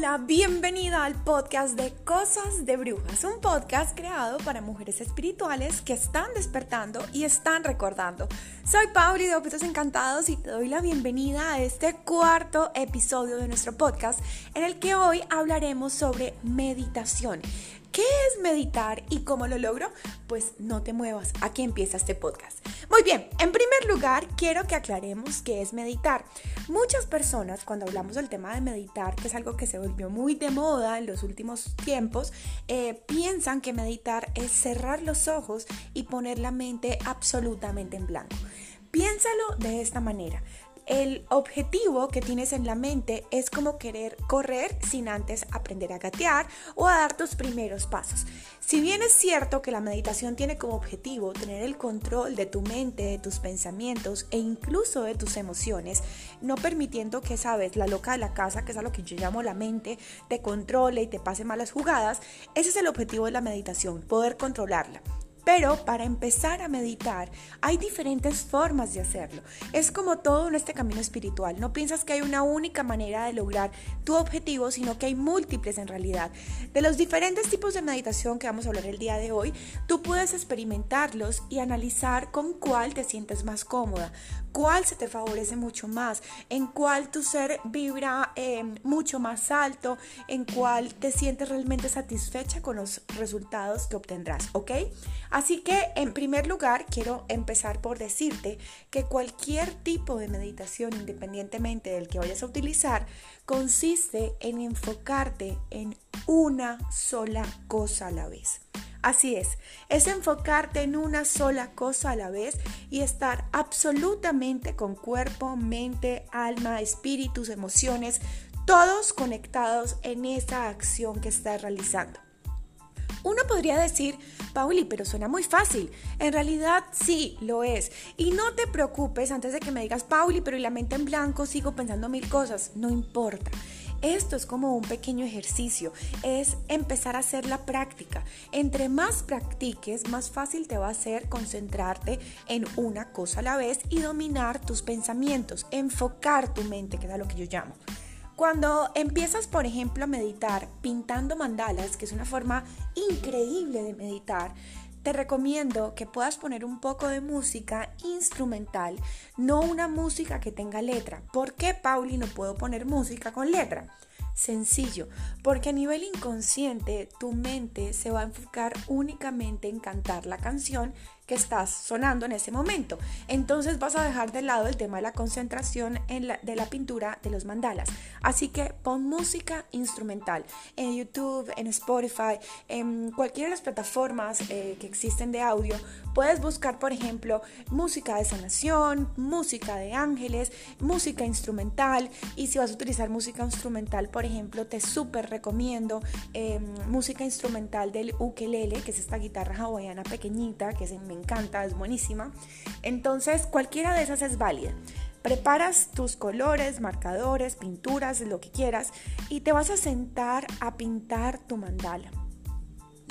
Hola, bienvenida al podcast de Cosas de Brujas, un podcast creado para mujeres espirituales que están despertando y están recordando. Soy Pauli de Objetos Encantados y te doy la bienvenida a este cuarto episodio de nuestro podcast en el que hoy hablaremos sobre meditación. ¿Qué es meditar y cómo lo logro? Pues no te muevas, aquí empieza este podcast. Muy bien, en primer lugar quiero que aclaremos qué es meditar. Muchas personas cuando hablamos del tema de meditar, que es algo que se volvió muy de moda en los últimos tiempos, eh, piensan que meditar es cerrar los ojos y poner la mente absolutamente en blanco. Piénsalo de esta manera el objetivo que tienes en la mente es como querer correr sin antes aprender a gatear o a dar tus primeros pasos. Si bien es cierto que la meditación tiene como objetivo tener el control de tu mente, de tus pensamientos e incluso de tus emociones, no permitiendo que, sabes, la loca de la casa, que es a lo que yo llamo la mente, te controle y te pase malas jugadas, ese es el objetivo de la meditación, poder controlarla. Pero para empezar a meditar hay diferentes formas de hacerlo. Es como todo en este camino espiritual. No piensas que hay una única manera de lograr tu objetivo, sino que hay múltiples en realidad. De los diferentes tipos de meditación que vamos a hablar el día de hoy, tú puedes experimentarlos y analizar con cuál te sientes más cómoda, cuál se te favorece mucho más, en cuál tu ser vibra eh, mucho más alto, en cuál te sientes realmente satisfecha con los resultados que obtendrás, ¿ok? Así que en primer lugar quiero empezar por decirte que cualquier tipo de meditación, independientemente del que vayas a utilizar, consiste en enfocarte en una sola cosa a la vez. Así es, es enfocarte en una sola cosa a la vez y estar absolutamente con cuerpo, mente, alma, espíritus, emociones, todos conectados en esa acción que estás realizando. Uno podría decir, Pauli, pero suena muy fácil. En realidad sí, lo es. Y no te preocupes antes de que me digas, Pauli, pero y la mente en blanco sigo pensando mil cosas. No importa. Esto es como un pequeño ejercicio, es empezar a hacer la práctica. Entre más practiques, más fácil te va a ser concentrarte en una cosa a la vez y dominar tus pensamientos, enfocar tu mente, que es lo que yo llamo. Cuando empiezas, por ejemplo, a meditar pintando mandalas, que es una forma increíble de meditar, te recomiendo que puedas poner un poco de música instrumental, no una música que tenga letra. ¿Por qué, Pauli, no puedo poner música con letra? Sencillo, porque a nivel inconsciente tu mente se va a enfocar únicamente en cantar la canción que estás sonando en ese momento. Entonces vas a dejar de lado el tema de la concentración en de la pintura de los mandalas. Así que pon música instrumental en YouTube, en Spotify, en cualquiera de las plataformas eh, que existen de audio. Puedes buscar, por ejemplo, música de sanación, música de ángeles, música instrumental. Y si vas a utilizar música instrumental, por ejemplo, te súper recomiendo em, música instrumental del ukelele, que es esta guitarra hawaiana pequeñita que se me encanta, es buenísima. Entonces, cualquiera de esas es válida. Preparas tus colores, marcadores, pinturas, lo que quieras y te vas a sentar a pintar tu mandala.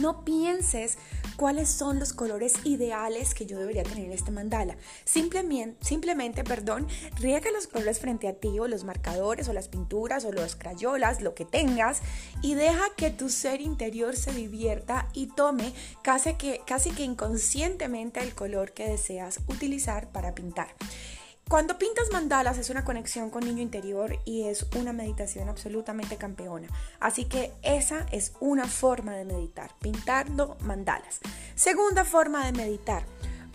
No pienses cuáles son los colores ideales que yo debería tener en este mandala. Simplemente, simplemente, perdón, riega los colores frente a ti o los marcadores o las pinturas o los crayolas, lo que tengas y deja que tu ser interior se divierta y tome casi que, casi que inconscientemente el color que deseas utilizar para pintar. Cuando pintas mandalas es una conexión con niño interior y es una meditación absolutamente campeona. Así que esa es una forma de meditar, pintando mandalas. Segunda forma de meditar.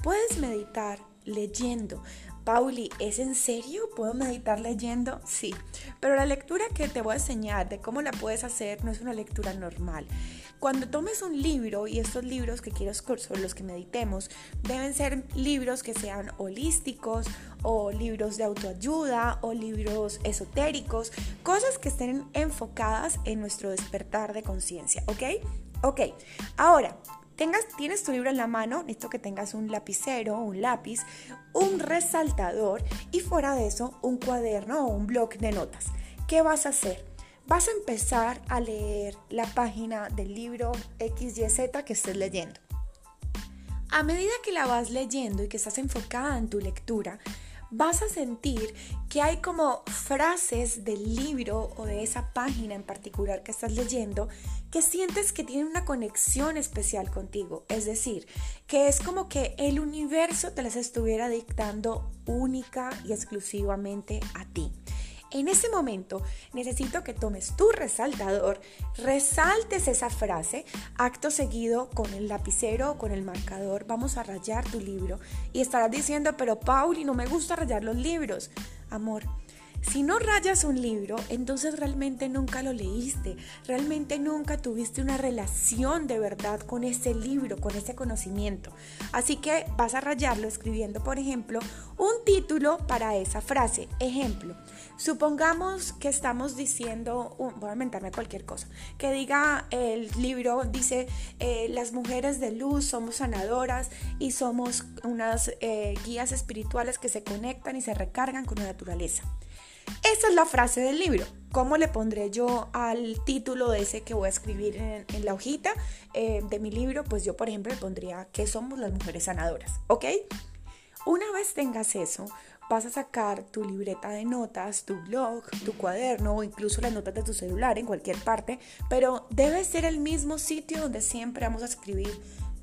Puedes meditar leyendo. Pauli, ¿es en serio? ¿Puedo meditar leyendo? Sí, pero la lectura que te voy a enseñar de cómo la puedes hacer no es una lectura normal. Cuando tomes un libro, y estos libros que quiero sobre los que meditemos, deben ser libros que sean holísticos o libros de autoayuda o libros esotéricos, cosas que estén enfocadas en nuestro despertar de conciencia, ¿ok? Ok, ahora, Tengas, tienes tu libro en la mano, necesito que tengas un lapicero, un lápiz, un resaltador y fuera de eso un cuaderno o un bloc de notas. ¿Qué vas a hacer? Vas a empezar a leer la página del libro XYZ que estés leyendo. A medida que la vas leyendo y que estás enfocada en tu lectura, vas a sentir que hay como frases del libro o de esa página en particular que estás leyendo que sientes que tienen una conexión especial contigo. Es decir, que es como que el universo te las estuviera dictando única y exclusivamente a ti. En ese momento necesito que tomes tu resaltador, resaltes esa frase, acto seguido con el lapicero o con el marcador, vamos a rayar tu libro y estarás diciendo, pero Pauli, no me gusta rayar los libros. Amor, si no rayas un libro, entonces realmente nunca lo leíste, realmente nunca tuviste una relación de verdad con ese libro, con ese conocimiento. Así que vas a rayarlo escribiendo, por ejemplo, un título para esa frase. Ejemplo, supongamos que estamos diciendo, voy a inventarme cualquier cosa, que diga el libro, dice, eh, las mujeres de luz somos sanadoras y somos unas eh, guías espirituales que se conectan y se recargan con la naturaleza. Esa es la frase del libro. ¿Cómo le pondré yo al título de ese que voy a escribir en, la hojita eh, de mi libro? Pues yo, por ejemplo, le pondría ¿Qué somos las mujeres sanadoras? ¿Ok? Una vez tengas eso, vas a sacar tu libreta de notas, tu blog, tu cuaderno o incluso las notas de tu celular en cualquier parte, pero debe ser el mismo sitio donde siempre vamos a escribir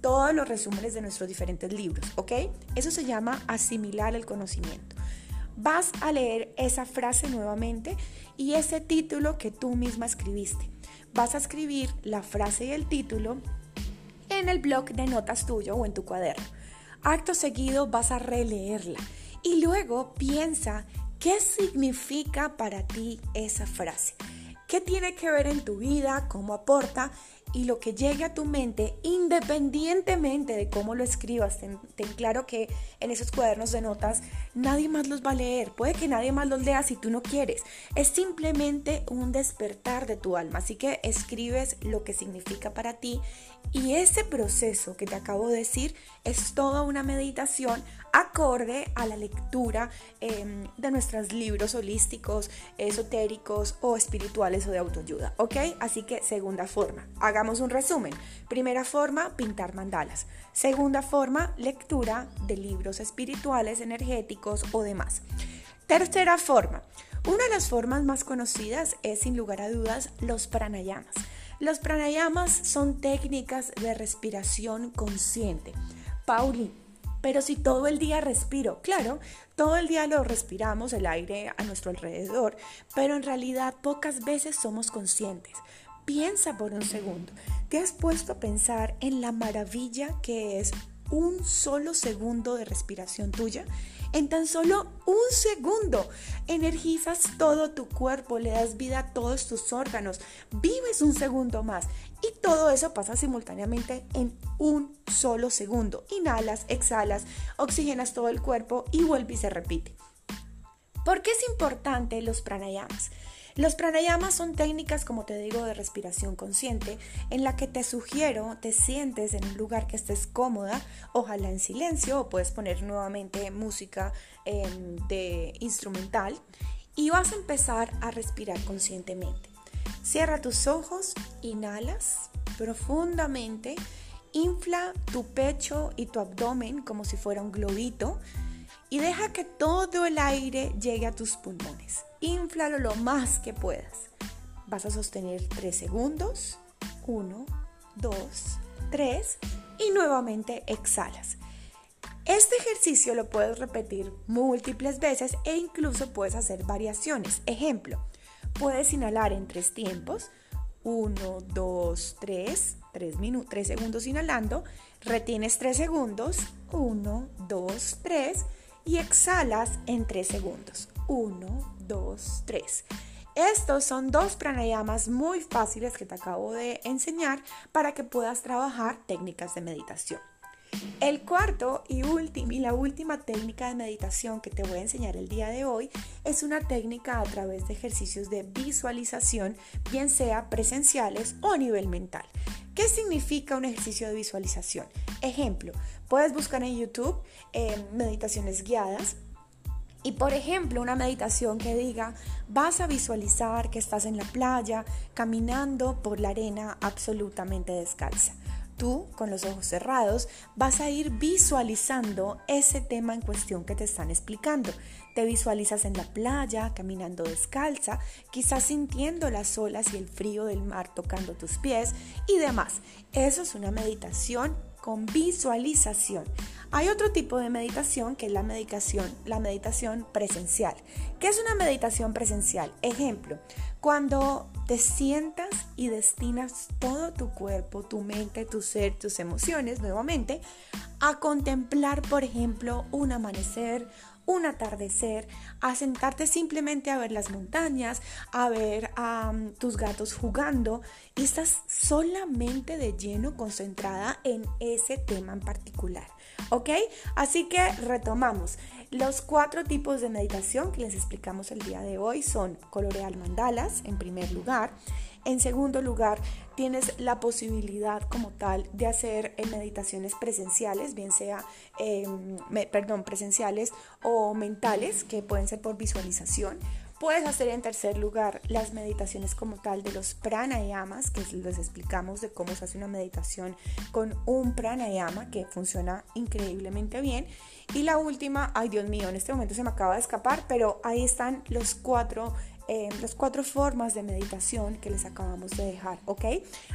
todos los resúmenes de nuestros diferentes libros, ¿ok? Eso se llama asimilar el conocimiento vas a leer esa frase nuevamente y ese título que tú misma escribiste. Vas a escribir la frase y el título en el blog de notas tuyo o en tu cuaderno. Acto seguido vas a releerla y luego piensa qué significa para ti esa frase. ¿Qué tiene que ver en tu vida? ¿Cómo aporta? Y lo que llegue a tu mente, independientemente de cómo lo escribas, ten, claro que en esos cuadernos de notas nadie más los va a leer, puede que nadie más los lea si tú no quieres, es simplemente un despertar de tu alma, así que escribes lo que significa para ti y ese proceso que te acabo de decir es toda una meditación acorde a la lectura em, de nuestros libros holísticos, esotéricos o espirituales o de autoayuda, ¿ok? Así que segunda forma, hagamos un resumen. Primera forma, pintar mandalas. Segunda forma, lectura de libros espirituales, energéticos o demás. Tercera forma, una de las formas más conocidas es sin lugar a dudas los pranayamas. Los pranayamas son técnicas de respiración consciente. Pauli, pero si todo el día respiro, claro, todo el día lo respiramos, el aire a nuestro alrededor, pero en realidad pocas veces somos conscientes. Piensa por un segundo, ¿te has puesto a pensar en la maravilla que es un solo segundo de respiración tuya? En tan solo un segundo energizas todo tu cuerpo, le das vida a todos tus órganos, vives un segundo más y todo eso pasa simultáneamente en un solo segundo. Inhalas, exhalas, oxigenas todo el cuerpo y vuelve y se repite. ¿Por qué es importante los pranayamas? Los pranayamas son técnicas, como te digo, de respiración consciente, en la que te sugiero te sientes en un lugar que estés cómoda, ojalá en silencio, o puedes poner nuevamente música em, de instrumental, y vas a empezar a respirar conscientemente. Cierra tus ojos, inhalas profundamente, infla tu pecho y tu abdomen como si fuera un globito y deja que todo el aire llegue a tus pulmones. Inflalo lo más que puedas. Vas a sostener 3 segundos. 1, 2, 3 y nuevamente exhalas. Este ejercicio lo puedes repetir múltiples veces e incluso puedes hacer variaciones. Ejemplo, puedes inhalar en tres tiempos. 1, 2, 3, 3, 3 segundos inhalando, retienes 3 segundos, 1, 2, 3 y exhalas en 3 segundos. 1, 2, 3. Estos son dos pranayamas muy fáciles que te acabo de enseñar para que puedas trabajar técnicas de meditación. El cuarto y, y la última técnica de meditación que te voy a enseñar el día de hoy es una técnica a través de ejercicios de visualización, bien sea presenciales o a nivel mental. ¿Qué significa un ejercicio de visualización? Ejemplo, puedes buscar en YouTube eh, meditaciones guiadas y por ejemplo, una meditación que diga, vas a visualizar que estás en la playa caminando por la arena absolutamente descalza. Tú con los ojos cerrados vas a ir visualizando ese tema en cuestión que te están explicando. Te visualizas en la playa, caminando descalza, quizás sintiendo las olas y el frío del mar tocando tus pies y demás. Eso es una meditación con visualización. Hay otro tipo de meditación que es la meditación, la meditación presencial. ¿Qué es una meditación presencial? Ejemplo, cuando te sientas y destinas todo tu cuerpo, tu mente, tu ser, tus emociones nuevamente a contemplar, por ejemplo, un amanecer, un atardecer, a sentarte simplemente a ver las montañas, a ver a tus gatos jugando y estás solamente de lleno concentrada en ese tema en particular. ¿Ok? Así que retomamos. Los cuatro tipos de meditación que les explicamos el día de hoy son colorear mandalas en primer lugar. En segundo lugar, tienes la posibilidad como tal de hacer eh, meditaciones presenciales, bien sea, em, perdón, presenciales o mentales, que pueden ser por visualización. Puedes hacer en tercer lugar las meditaciones como tal de los pranayamas, que les explicamos de cómo se hace una meditación con un pranayama que funciona increíblemente bien. Y la última, ay Dios mío, en este momento se me acaba de escapar, pero ahí están los cuatro eh, las cuatro formas de meditación que les acabamos de dejar, ¿ok?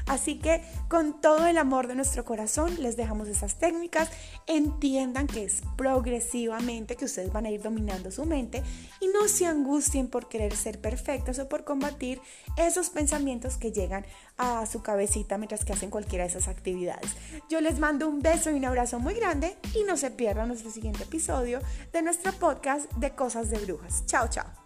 Así que con todo el amor de nuestro corazón les dejamos esas técnicas. Entiendan que es progresivamente que ustedes van a ir dominando su mente y no se angustien por querer ser perfectas o por combatir esos pensamientos que llegan a su cabecita mientras que hacen cualquiera de esas actividades. Yo les mando un beso y un abrazo muy grande y no se pierdan nuestro siguiente episodio de nuestro podcast de Cosas de Brujas. Chao, chao.